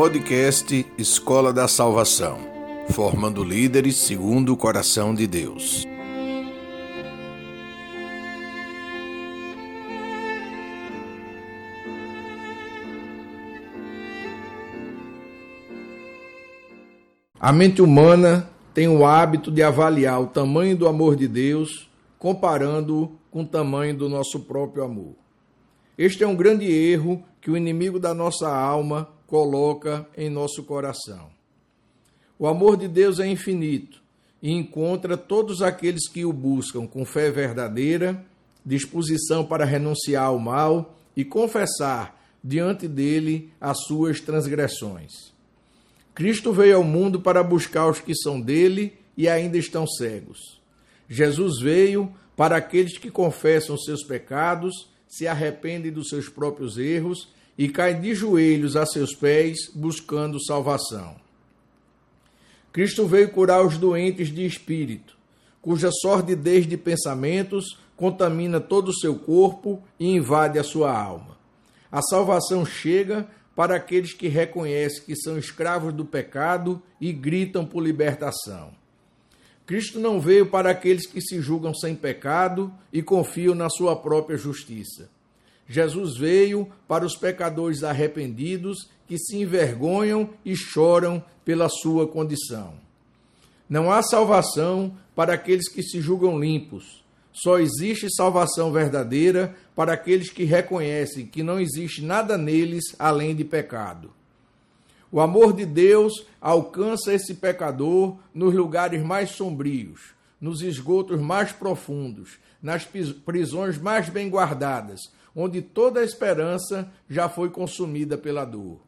Podcast Escola da Salvação, formando líderes segundo o coração de Deus. A mente humana tem o hábito de avaliar o tamanho do amor de Deus comparando-o com o tamanho do nosso próprio amor. Este é um grande erro que o inimigo da nossa alma coloca em nosso coração. O amor de Deus é infinito e encontra todos aqueles que o buscam com fé verdadeira, disposição para renunciar ao mal e confessar diante dele as suas transgressões. Cristo veio ao mundo para buscar os que são dele e ainda estão cegos. Jesus veio para aqueles que confessam seus pecados, se arrependem dos seus próprios erros e caem de joelhos a seus pés buscando salvação. Cristo veio curar os doentes de espírito, cuja sordidez de pensamentos contamina todo o seu corpo e invade a sua alma. A salvação chega para aqueles que reconhecem que são escravos do pecado e gritam por libertação. Cristo não veio para aqueles que se julgam sem pecado e confiam na sua própria justiça. Jesus veio para os pecadores arrependidos que se envergonham e choram pela sua condição. Não há salvação para aqueles que se julgam limpos. Só existe salvação verdadeira para aqueles que reconhecem que não existe nada neles além de pecado. O amor de Deus alcança esse pecador nos lugares mais sombrios, nos esgotos mais profundos, nas prisões mais bem guardadas, onde toda a esperança já foi consumida pela dor.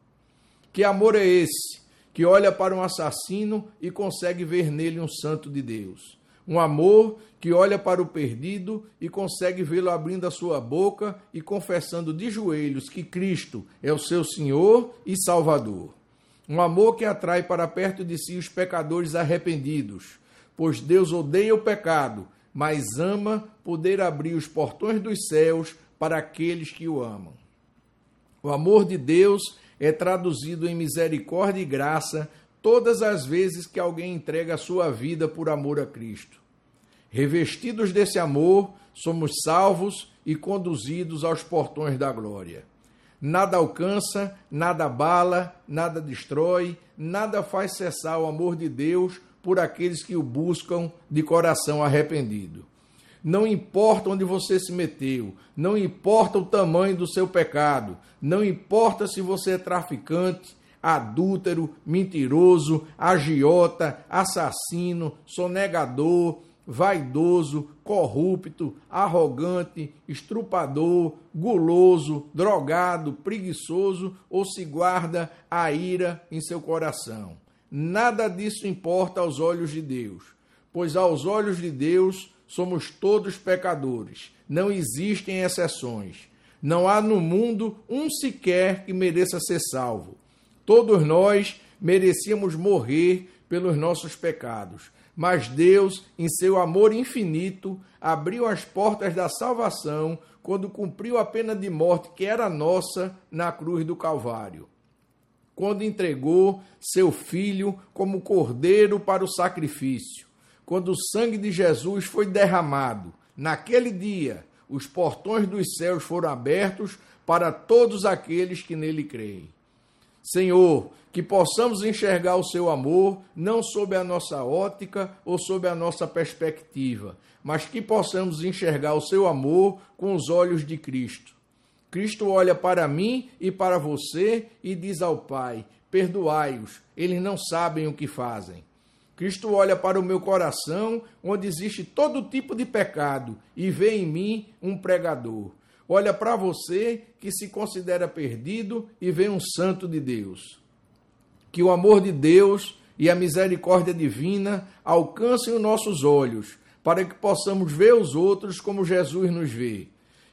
Que amor é esse que olha para um assassino e consegue ver nele um santo de Deus? Um amor que olha para o perdido e consegue vê-lo abrindo a sua boca e confessando de joelhos que Cristo é o seu Senhor e Salvador. Um amor que atrai para perto de si os pecadores arrependidos, pois Deus odeia o pecado, mas ama poder abrir os portões dos céus para aqueles que o amam. O amor de Deus é traduzido em misericórdia e graça todas as vezes que alguém entrega a sua vida por amor a Cristo. Revestidos desse amor, somos salvos e conduzidos aos portões da glória. Nada alcança, nada abala, nada destrói, nada faz cessar o amor de Deus por aqueles que o buscam de coração arrependido. Não importa onde você se meteu, não importa o tamanho do seu pecado, não importa se você é traficante, adúltero, mentiroso, agiota, assassino, sonegador, vaidoso, corrupto, arrogante, estrupador, guloso, drogado, preguiçoso ou se guarda a ira em seu coração. Nada disso importa aos olhos de Deus, pois aos olhos de Deus somos todos pecadores. Não existem exceções. Não há no mundo um sequer que mereça ser salvo. Todos nós merecíamos morrer pelos nossos pecados mas Deus, em seu amor infinito, abriu as portas da salvação quando cumpriu a pena de morte que era nossa na cruz do Calvário. Quando entregou seu filho como cordeiro para o sacrifício. Quando o sangue de Jesus foi derramado. Naquele dia, os portões dos céus foram abertos para todos aqueles que nele creem. Senhor, que possamos enxergar o seu amor não sob a nossa ótica ou sob a nossa perspectiva, mas que possamos enxergar o seu amor com os olhos de Cristo. Cristo olha para mim e para você e diz ao Pai: Perdoai-os, eles não sabem o que fazem. Cristo olha para o meu coração, onde existe todo tipo de pecado, e vê em mim um pregador olha para você que se considera perdido e vê um santo de Deus. Que o amor de Deus e a misericórdia divina alcancem os nossos olhos, para que possamos ver os outros como Jesus nos vê.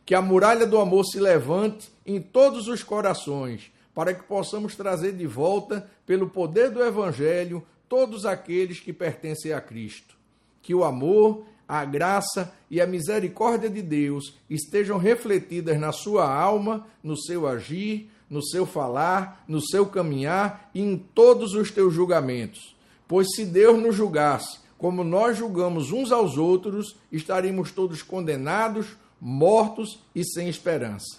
Que a muralha do amor se levante em todos os corações, para que possamos trazer de volta, pelo poder do Evangelho, todos aqueles que pertencem a Cristo. Que o amor a graça e a misericórdia de Deus estejam refletidas na sua alma, no seu agir, no seu falar, no seu caminhar e em todos os teus julgamentos. Pois se Deus nos julgasse como nós julgamos uns aos outros, estaríamos todos condenados, mortos e sem esperança.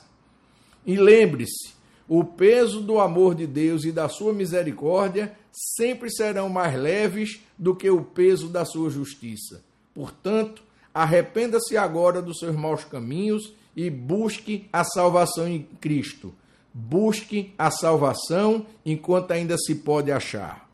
E lembre-se, o peso do amor de Deus e da sua misericórdia sempre serão mais leves do que o peso da sua justiça. Portanto, arrependa-se agora dos seus maus caminhos e busque a salvação em Cristo. Busque a salvação enquanto ainda se pode achar.